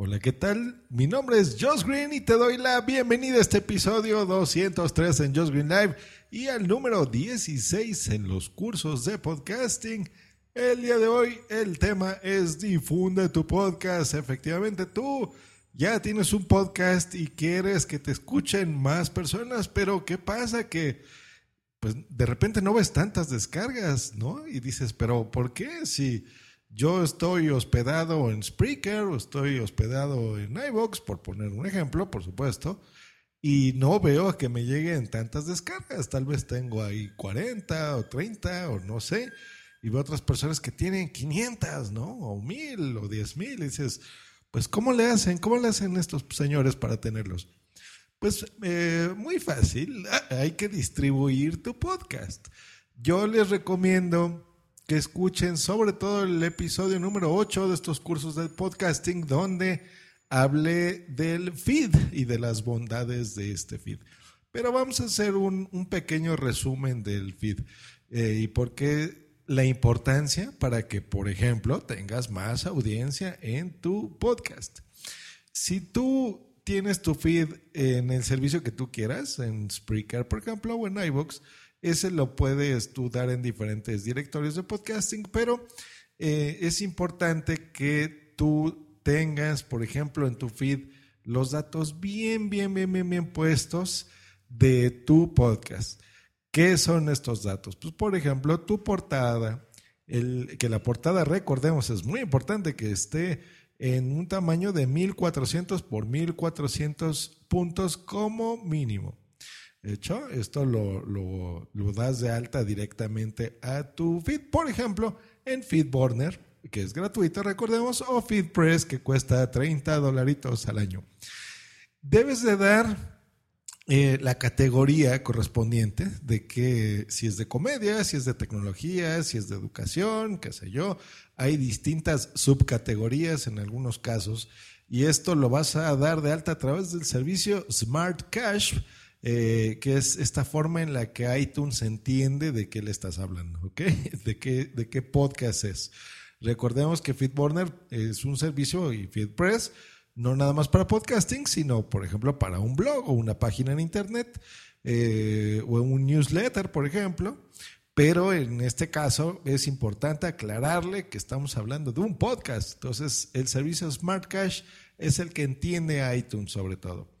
Hola, ¿qué tal? Mi nombre es Josh Green y te doy la bienvenida a este episodio 203 en Josh Green Live y al número 16 en los cursos de podcasting. El día de hoy el tema es difunde tu podcast. Efectivamente, tú ya tienes un podcast y quieres que te escuchen más personas, pero ¿qué pasa? Que pues de repente no ves tantas descargas, ¿no? Y dices, pero ¿por qué? Si yo estoy hospedado en Spreaker o estoy hospedado en iVoox, por poner un ejemplo, por supuesto, y no veo que me lleguen tantas descargas. Tal vez tengo ahí 40 o 30 o no sé, y veo otras personas que tienen 500, ¿no? O 1000 o 10000 y dices, pues ¿cómo le hacen? ¿Cómo le hacen estos señores para tenerlos? Pues eh, muy fácil, hay que distribuir tu podcast. Yo les recomiendo que escuchen sobre todo el episodio número 8 de estos cursos del podcasting donde hablé del feed y de las bondades de este feed. Pero vamos a hacer un, pequeño resumen del feed eh, y por qué la importancia para que, por ejemplo, tengas más audiencia en tu podcast. Si tú tienes tu feed en el servicio que tú quieras, en Spreaker, por ejemplo, o en iVoox, ese lo puedes tú dar en diferentes directorios de podcasting, pero eh, es importante que tú tengas, por ejemplo, en tu feed los datos bien, bien, bien, bien, bien puestos de tu podcast. ¿Qué son estos datos? Pues, por ejemplo, tu portada, el, que la portada, recordemos, es muy importante que esté en un tamaño de 1400 por 1400 puntos como mínimo hecho, esto lo, lo, das de alta directamente a tu feed. Por ejemplo, en FeedBurner, que es gratuito, recordemos, o FeedPress, que cuesta 30 dolaritos al año. Debes de dar eh, la categoría correspondiente de que si es de comedia, si es de tecnología, si es de educación, qué sé yo. Hay distintas subcategorías en algunos casos y esto lo vas a dar de alta a través del servicio Smart Cash eh, que es esta forma en la que iTunes entiende de qué le estás hablando, ¿ok? De qué, de qué podcast es. Recordemos que FeedBurner es un servicio y FeedPress no nada más para podcasting, sino, por ejemplo, para un blog o una página en Internet eh, o un newsletter, por ejemplo. Pero en este caso es importante aclararle que estamos hablando de un podcast. Entonces, el servicio Smart Cash es el que entiende iTunes sobre todo.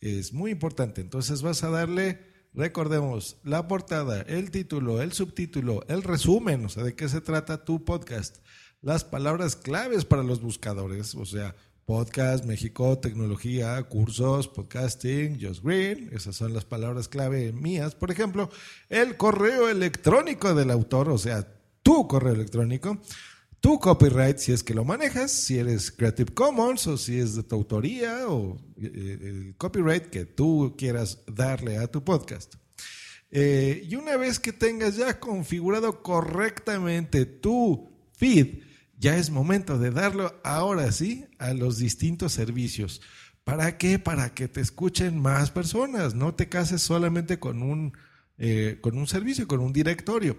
Es muy importante. Entonces vas a darle, recordemos, la portada, el título, el subtítulo, el resumen, o sea, de qué se trata tu podcast, las palabras claves para los buscadores, o sea, podcast, México, tecnología, cursos, podcasting, Just Green, esas son las palabras clave mías. Por ejemplo, el correo electrónico del autor, o sea, tu correo electrónico tu copyright si es que lo manejas, si eres Creative Commons o si es de tu autoría o eh, el copyright que tú quieras darle a tu podcast. Eh, y una vez que tengas ya configurado correctamente tu feed, ya es momento de darlo ahora sí a los distintos servicios. ¿Para qué? Para que te escuchen más personas. No te cases solamente con un, eh, con un servicio, con un directorio.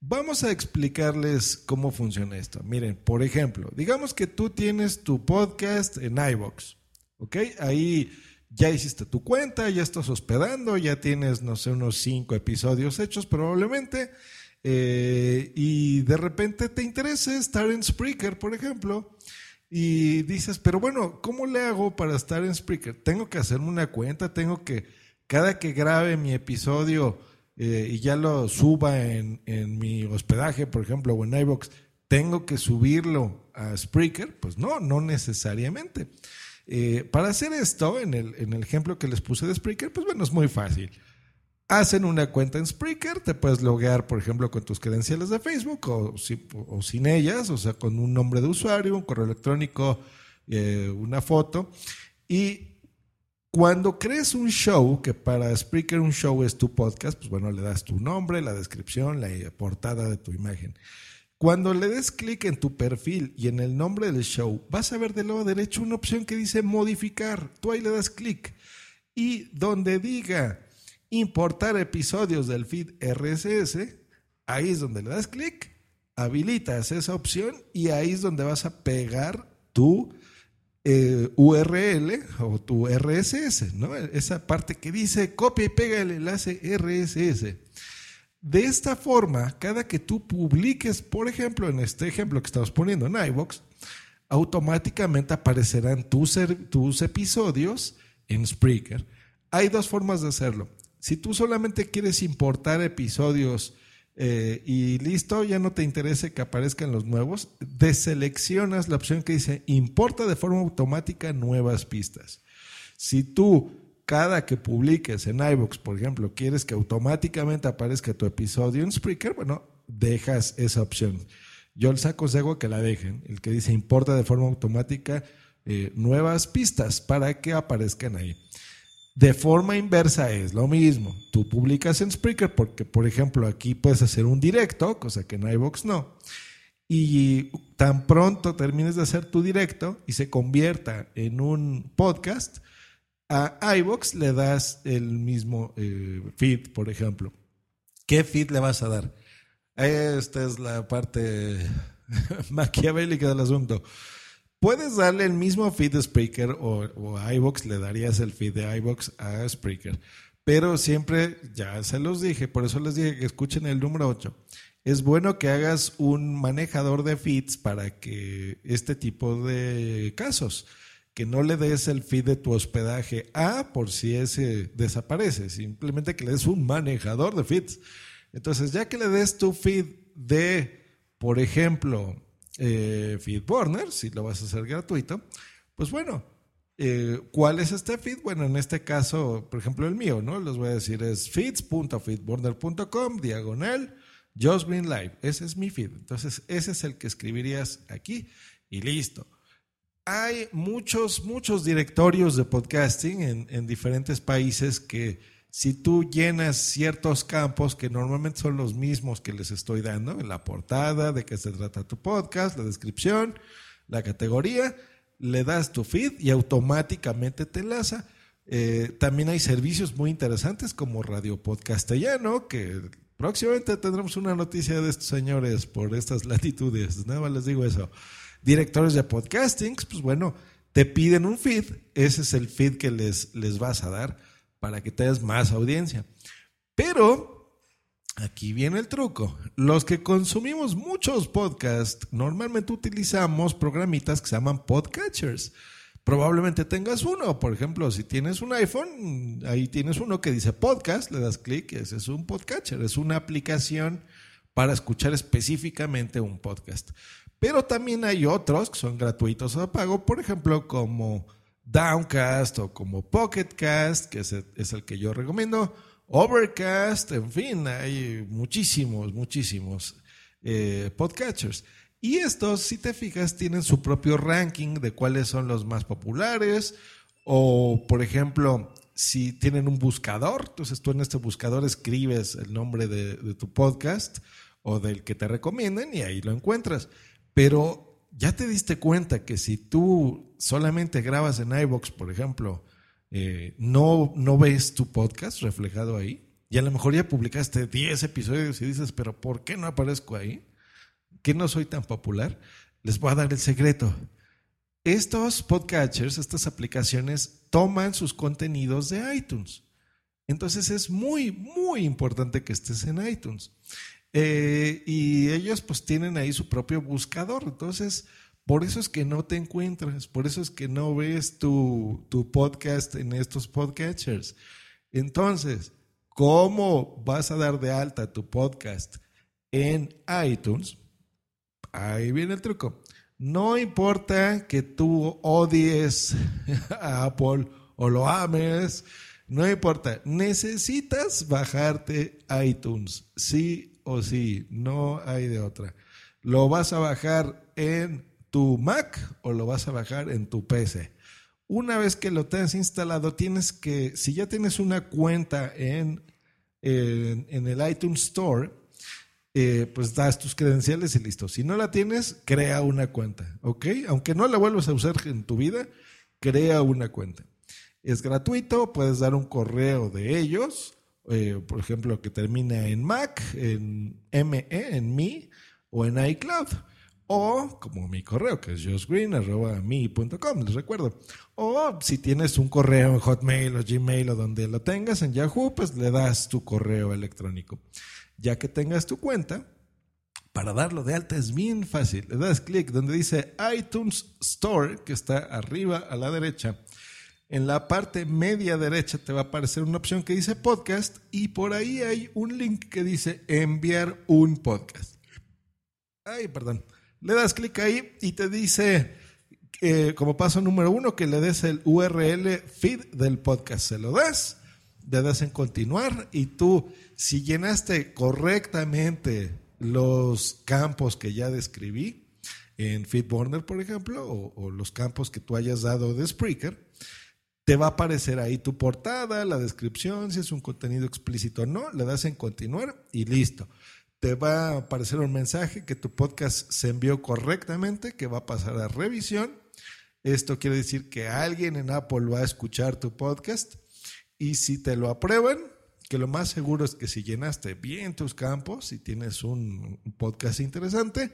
Vamos a explicarles cómo funciona esto. Miren, por ejemplo, digamos que tú tienes tu podcast en iVoox, ¿ok? Ahí ya hiciste tu cuenta, ya estás hospedando, ya tienes, no sé, unos cinco episodios hechos probablemente, eh, y de repente te interesa estar en Spreaker, por ejemplo, Y dices, pero bueno, ¿cómo le hago para estar en Spreaker? Tengo que hacerme una cuenta, tengo que, cada que grabe mi episodio eh, y ya lo suba en, en, mi hospedaje, por ejemplo, o en iVoox, ¿tengo que subirlo a Spreaker? Pues no, no necesariamente. Eh, para hacer esto, en el, en el ejemplo que les puse de Spreaker, pues bueno, es muy fácil. Hacen una cuenta en Spreaker, te puedes loguear, por ejemplo, con tus credenciales de Facebook o, sin ellas, o sea, con un nombre de usuario, un correo electrónico, eh, una foto. Y cuando crees un show, que para Spreaker un show es tu podcast, pues bueno, le das tu nombre, la descripción, la portada de tu imagen. Cuando le des clic en tu perfil y en el nombre del show, vas a ver del lado derecho una opción que dice modificar. Tú ahí le das clic. Y donde diga importar episodios del feed RSS, ahí es donde le das clic, habilitas esa opción y ahí es donde vas a pegar tu eh, URL o tu RSS, ¿no? Esa parte que dice copia y pega el enlace RSS. De esta forma, cada que tú publiques, por ejemplo, en este ejemplo que estamos poniendo en iVoox, automáticamente aparecerán tus, tus episodios en Spreaker. Hay dos formas de hacerlo. Si tú solamente quieres importar episodios eh, y listo, ya no te interesa que aparezcan los nuevos, deseleccionas la opción que dice importa de forma automática nuevas pistas. Si tú cada que publiques en iVoox, por ejemplo, quieres que automáticamente aparezca tu episodio en Spreaker, bueno, dejas esa opción. Yo les aconsejo que la dejen, el que dice importa de forma automática eh, nuevas pistas para que aparezcan ahí. De forma inversa es lo mismo. Tú publicas en Spreaker porque, por ejemplo, aquí puedes hacer un directo, cosa que en iVoox no. Y tan pronto termines de hacer tu directo y se convierta en un podcast, a iVoox le das el mismo eh, feed, por ejemplo. ¿Qué feed le vas a dar? Esta es la parte maquiavélica del asunto. Puedes darle el mismo feed de Spreaker o, a iVoox le darías el feed de iVoox a Spreaker. Pero siempre, ya se los dije, por eso les dije que escuchen el número 8. Es bueno que hagas un manejador de feeds para que este tipo de casos que no le des el feed de tu hospedaje A por si ese desaparece, simplemente que le des un manejador de feeds. Entonces, ya que le des tu feed de, por ejemplo, eh, FeedBurner, si lo vas a hacer gratuito, pues bueno, eh, ¿cuál es este feed? Bueno, en este caso, por ejemplo, el mío, ¿no? Les voy a decir es feeds.feedburner.com, diagonal, Just Live. Ese es mi feed. Entonces, ese es el que escribirías aquí y listo hay muchos, muchos directorios de podcasting en, diferentes países que si tú llenas ciertos campos que normalmente son los mismos que les estoy dando, en la portada, de qué se trata tu podcast, la descripción, la categoría, le das tu feed y automáticamente te enlaza. Eh, también hay servicios muy interesantes como Radio Podcastellano, que próximamente tendremos una noticia de estos señores por estas latitudes. Nada más les digo eso directores de podcasting, pues bueno, te piden un feed, ese es el feed que les, les vas a dar para que tengas más audiencia. Pero aquí viene el truco. Los que consumimos muchos podcasts, normalmente utilizamos programitas que se llaman podcatchers. Probablemente tengas uno, por ejemplo, si tienes un iPhone, ahí tienes uno que dice podcast, le das clic, ese es un podcatcher, es una aplicación para escuchar específicamente un podcast. Pero también hay otros que son gratuitos o de pago, por ejemplo, como Downcast o como Pocketcast, que es el, que yo recomiendo, Overcast, en fin, hay muchísimos, muchísimos eh, podcatchers. Y estos, si te fijas, tienen su propio ranking de cuáles son los más populares. O, por ejemplo, si tienen un buscador, entonces tú en este buscador escribes el nombre de, de tu podcast o del que te recomienden y ahí lo encuentras. Pero ya te diste cuenta que si tú solamente grabas en iVoox, por ejemplo, eh, no, no ves tu podcast reflejado ahí. Y a lo mejor ya publicaste 10 episodios y dices, pero ¿por qué no aparezco ahí? ¿Qué no soy tan popular? Les voy a dar el secreto. Estos podcatchers, estas aplicaciones, toman sus contenidos de iTunes. Entonces es muy, muy importante que estés en iTunes. Eh, y ellos pues tienen ahí su propio buscador. Entonces, Por eso es que no te encuentras, por eso es que no ves tu, tu podcast en estos podcatchers. Entonces, ¿cómo vas a dar de alta tu podcast en iTunes? Ahí viene el truco. No importa que tú odies a Apple o lo ames, no importa. Necesitas bajarte iTunes, sí o sí, no hay de otra. Lo vas a bajar en tu Mac o lo vas a bajar en tu PC. Una vez que lo tengas instalado, tienes que, si ya tienes una cuenta en, en, el iTunes Store, eh, pues das tus credenciales y listo. Si no la tienes, crea una cuenta, ¿ok? Aunque no la vuelvas a usar en tu vida, crea una cuenta. Es gratuito, puedes dar un correo de ellos, eh, por ejemplo, que termina en Mac, en ME, en Mi o en iCloud. O como mi correo, que es josgreen.me.com, les recuerdo. O si tienes un correo en Hotmail o Gmail o donde lo tengas en Yahoo, pues le das tu correo electrónico. Ya que tengas tu cuenta, para darlo de alta es bien fácil. Le das clic donde dice iTunes Store, que está arriba a la derecha. En la parte media derecha te va a aparecer una opción que dice podcast y por ahí hay un link que dice enviar un podcast. Ay, perdón le das clic ahí y te dice, eh, como paso número uno, que le des el URL feed del podcast. Se lo das, le das en continuar y tú, si llenaste correctamente los campos que ya describí, en FeedBurner, por ejemplo, o, o, los campos que tú hayas dado de Spreaker, te va a aparecer ahí tu portada, la descripción, si es un contenido explícito o no, le das en continuar y listo te va a aparecer un mensaje que tu podcast se envió correctamente, que va a pasar a revisión. Esto quiere decir que alguien en Apple va a escuchar tu podcast y si te lo aprueban, que lo más seguro es que si llenaste bien tus campos, si tienes un, podcast interesante,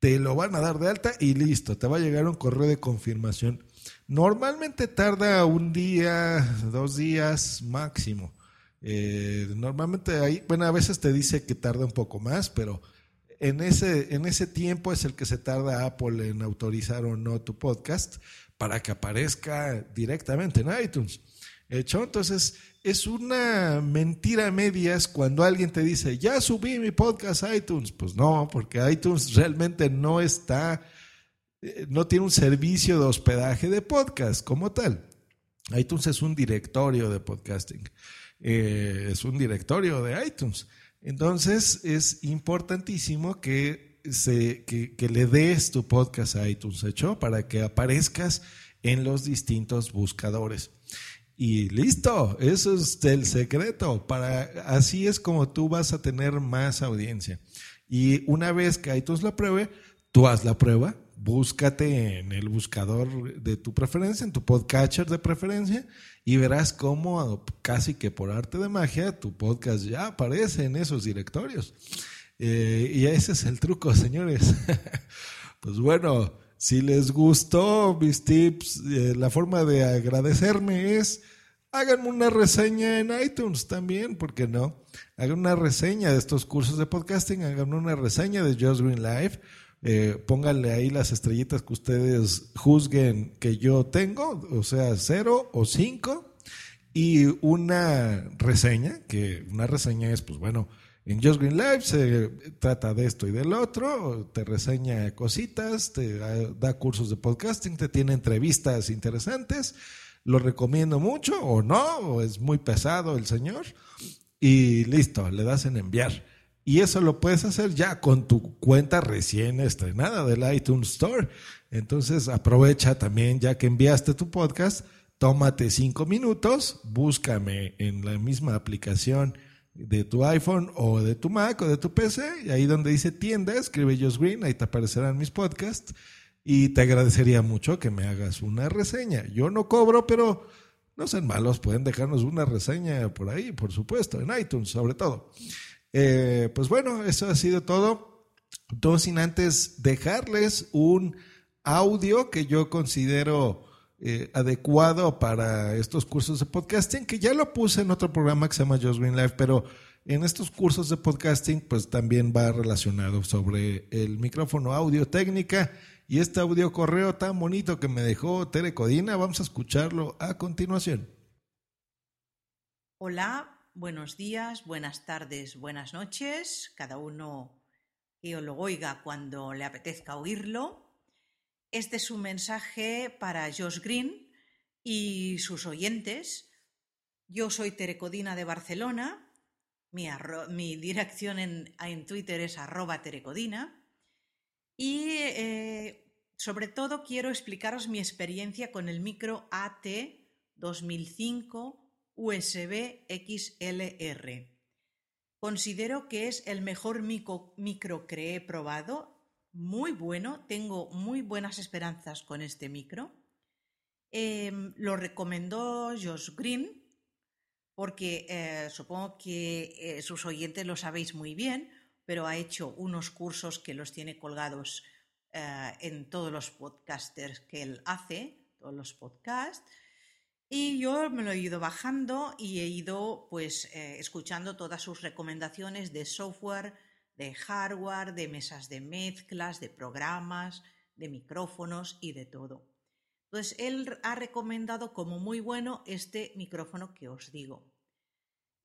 te lo van a dar de alta y listo, te va a llegar un correo de confirmación. Normalmente tarda un día, dos días máximo. Eh, normalmente ahí, bueno, a veces te dice que tarda un poco más, pero en ese, en ese tiempo es el que se tarda Apple en autorizar o no tu podcast para que aparezca directamente en iTunes. ¿Hecho? Entonces, es una mentira a medias cuando alguien te dice, ya subí mi podcast a iTunes. Pues no, porque iTunes realmente no está, eh, no tiene un servicio de hospedaje de podcast como tal. iTunes es un directorio de podcasting. Eh, es un directorio de iTunes. Entonces es importantísimo que, se, que, le des tu podcast a iTunes, ¿hecho? Para que aparezcas en los distintos buscadores. Y listo, eso es el secreto. Para, así es como tú vas a tener más audiencia. Y una vez que iTunes la pruebe, tú haz la prueba, búscate en el buscador de tu preferencia, en tu podcatcher de preferencia, y verás cómo casi que por arte de magia tu podcast ya aparece en esos directorios. Eh, y ese es el truco, señores. pues bueno, si les gustó mis tips, eh, la forma de agradecerme es háganme una reseña en iTunes también, ¿por qué no? Hagan una reseña de estos cursos de podcasting, hagan una reseña de Just Green Life eh, pónganle ahí las estrellitas que ustedes juzguen que yo tengo, o sea, cero o cinco, y una reseña, que una reseña es, pues bueno, en Just Green Live se trata de esto y del otro, te reseña cositas, te da cursos de podcasting, te tiene entrevistas interesantes, lo recomiendo mucho o no, o es muy pesado el señor, y listo, le das en enviar. Y eso lo puedes hacer ya con tu cuenta recién estrenada del iTunes Store. Entonces aprovecha también, ya que enviaste tu podcast, tómate cinco minutos, búscame en la misma aplicación de tu iPhone o de tu Mac o de tu PC, y ahí donde dice tienda, escribe Just Green, ahí te aparecerán mis podcasts. Y te agradecería mucho que me hagas una reseña. Yo no cobro, pero no sean malos, pueden dejarnos una reseña por ahí, por supuesto, en iTunes sobre todo. Eh, pues bueno, eso ha sido todo. No sin antes dejarles un audio que yo considero eh, adecuado para estos cursos de podcasting, que ya lo puse en otro programa que se llama Just Green Life, pero en estos cursos de podcasting, pues también va relacionado sobre el micrófono audio técnica y este audio correo tan bonito que me dejó Tere Codina. Vamos a escucharlo a continuación. Hola, buenos días, buenas tardes, buenas noches, cada uno que lo oiga cuando le apetezca oírlo. Este es un mensaje para Josh Green y sus oyentes. Yo soy Terecodina de Barcelona. Mi, dirección en, Twitter es arroba terecodina. Y eh, sobre todo quiero explicaros mi experiencia con el micro AT 2005 USB XLR. Considero que es el mejor micro, que he probado, muy bueno, tengo muy buenas esperanzas con este micro. Em, lo recomendó Josh Green porque eh, supongo que eh, sus oyentes lo sabéis muy bien, pero ha hecho unos cursos que los tiene colgados eh, en todos los podcasters que él hace, todos los podcasts. Y yo me lo he ido bajando y he ido pues escuchando todas sus recomendaciones de software, de hardware, de mesas de mezclas, de programas, de micrófonos y de todo. Entonces, él ha recomendado como muy bueno este micrófono que os digo.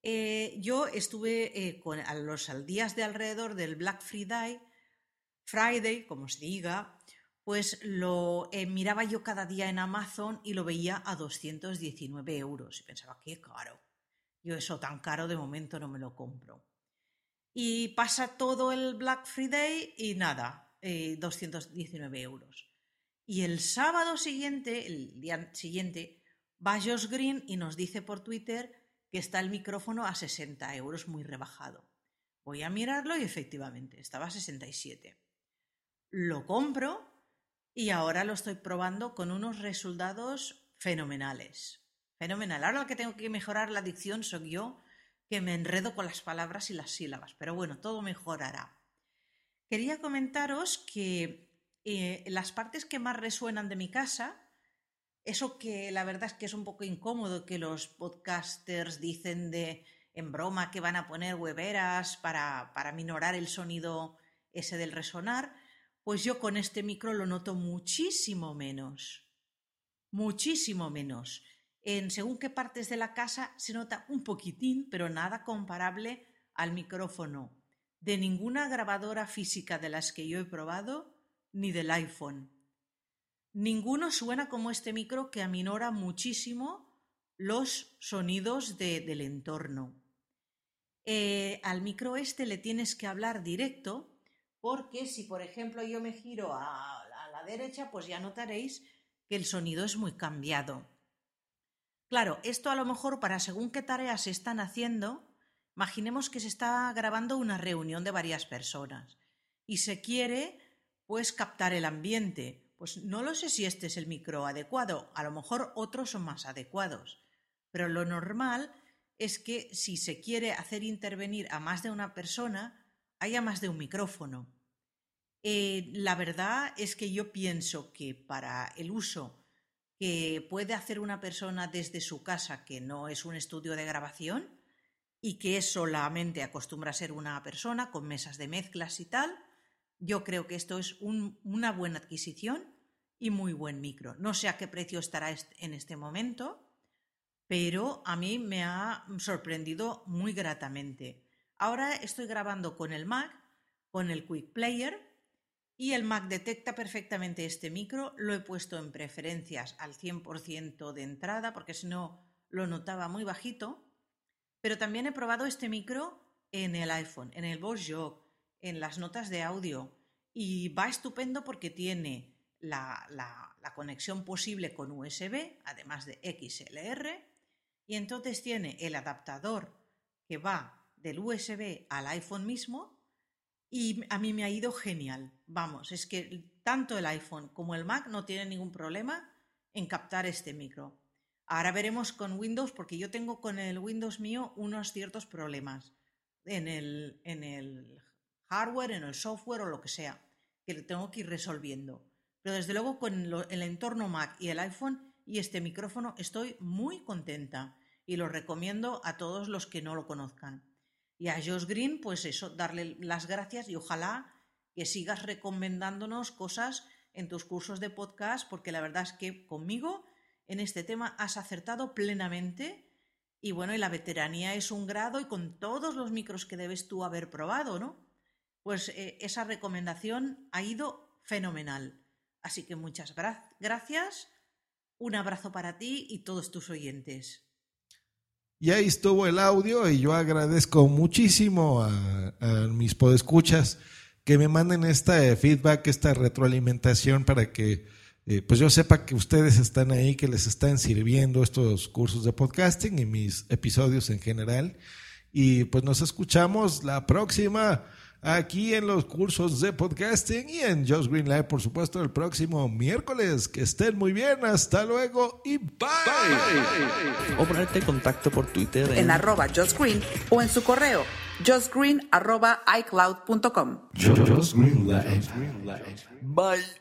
Eh, yo estuve eh, con, a los días de alrededor del Black Friday, Friday, como se diga, pues lo eh, miraba yo cada día en Amazon y lo veía a 219 euros. Y pensaba, qué caro. Yo eso tan caro de momento no me lo compro. Y pasa todo el Black Friday y nada, 219 euros. Y el sábado siguiente, el día siguiente, va Josh Green y nos dice por Twitter que está el micrófono a 60 euros, muy rebajado. Voy a mirarlo y efectivamente, estaba a 67. Lo compro y ahora lo estoy probando con unos resultados fenomenales. Fenomenal. Ahora lo que tengo que mejorar la dicción soy yo, que me enredo con las palabras y las sílabas, pero bueno, todo mejorará. Quería comentaros que eh, las partes que más resuenan de mi casa, eso que la verdad es que es un poco incómodo que los podcasters dicen de en broma que van a poner hueveras para, para minorar el sonido ese del resonar, pues yo con este micro lo noto muchísimo menos. Muchísimo menos. En según qué partes de la casa se nota un poquitín, pero nada comparable al micrófono de ninguna grabadora física de las que yo he probado ni del iPhone. Ninguno suena como este micro que aminora muchísimo los sonidos del entorno. Eh, al micro este le tienes que hablar directo porque si por ejemplo yo me giro a, la derecha pues ya notaréis que el sonido es muy cambiado. Claro, esto a lo mejor para según qué tareas se están haciendo, imaginemos que se está grabando una reunión de varias personas y se quiere puedes captar el ambiente. Pues no lo sé si este es el micro adecuado, a lo mejor otros son más adecuados, pero lo normal es que si se quiere hacer intervenir a más de una persona, haya más de un micrófono. Eh, la verdad es que yo pienso que para el uso que puede hacer una persona desde su casa, que no es un estudio de grabación, y que solamente acostumbra a ser una persona con mesas de mezclas y tal, yo creo que esto es una buena adquisición y muy buen micro. No sé a qué precio estará en este momento, pero a mí me ha sorprendido muy gratamente. Ahora estoy grabando con el Mac, con el Quick Player, y el Mac detecta perfectamente este micro. Lo he puesto en preferencias al 100% de entrada, porque si no lo notaba muy bajito. Pero también he probado este micro en el iPhone, en el Boss Jog, en las notas de audio y va estupendo porque tiene la, conexión posible con USB, además de XLR, y entonces tiene el adaptador que va del USB al iPhone mismo y a mí me ha ido genial. Vamos, es que tanto el iPhone como el Mac no tienen ningún problema en captar este micro. Ahora veremos con Windows, porque yo tengo con el Windows mío unos ciertos problemas en el, en el hardware, en el software o lo que sea, que tengo que ir resolviendo. Pero desde luego con el entorno Mac y el iPhone y este micrófono estoy muy contenta y lo recomiendo a todos los que no lo conozcan. Y a Josh Green, pues eso, darle las gracias y ojalá que sigas recomendándonos cosas en tus cursos de podcast, porque la verdad es que conmigo en este tema has acertado plenamente. Y bueno, y la veteranía es un grado y con todos los micros que debes tú haber probado, ¿no? Pues eh, esa recomendación ha ido fenomenal. Así que muchas gracias, un abrazo para ti y todos tus oyentes. Y ahí estuvo el audio y yo agradezco muchísimo a, mis podescuchas que me manden este feedback, esta retroalimentación para que eh, pues yo sepa que ustedes están ahí, que les están sirviendo estos cursos de podcasting y mis episodios en general. Y pues nos escuchamos la próxima aquí en los cursos de podcasting y en Just Green Live, por supuesto, el próximo miércoles. Que estén muy bien, hasta luego y bye. O ponerte en contacto por Twitter en, en arroba Just Green o en su correo justgreen arroba icloud.com. Just Green Live. Bye.